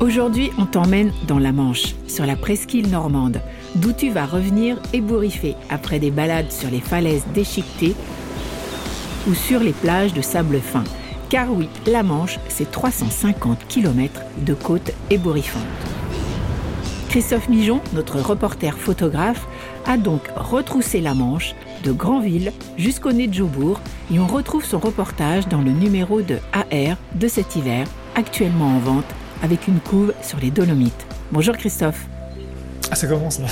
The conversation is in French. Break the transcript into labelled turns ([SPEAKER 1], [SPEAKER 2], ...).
[SPEAKER 1] Aujourd'hui, on t'emmène dans la Manche, sur la presqu'île normande, d'où tu vas revenir ébouriffé après des balades sur les falaises déchiquetées ou sur les plages de sable fin. Car oui, la Manche, c'est 350 km de côte ébouriffante. Christophe Mijon, notre reporter photographe, a donc retroussé la Manche de Granville jusqu'au nez de Joubourg et on retrouve son reportage dans le numéro de AR de cet hiver, actuellement en vente avec une couve sur les Dolomites. Bonjour Christophe.
[SPEAKER 2] Ah, ça commence là.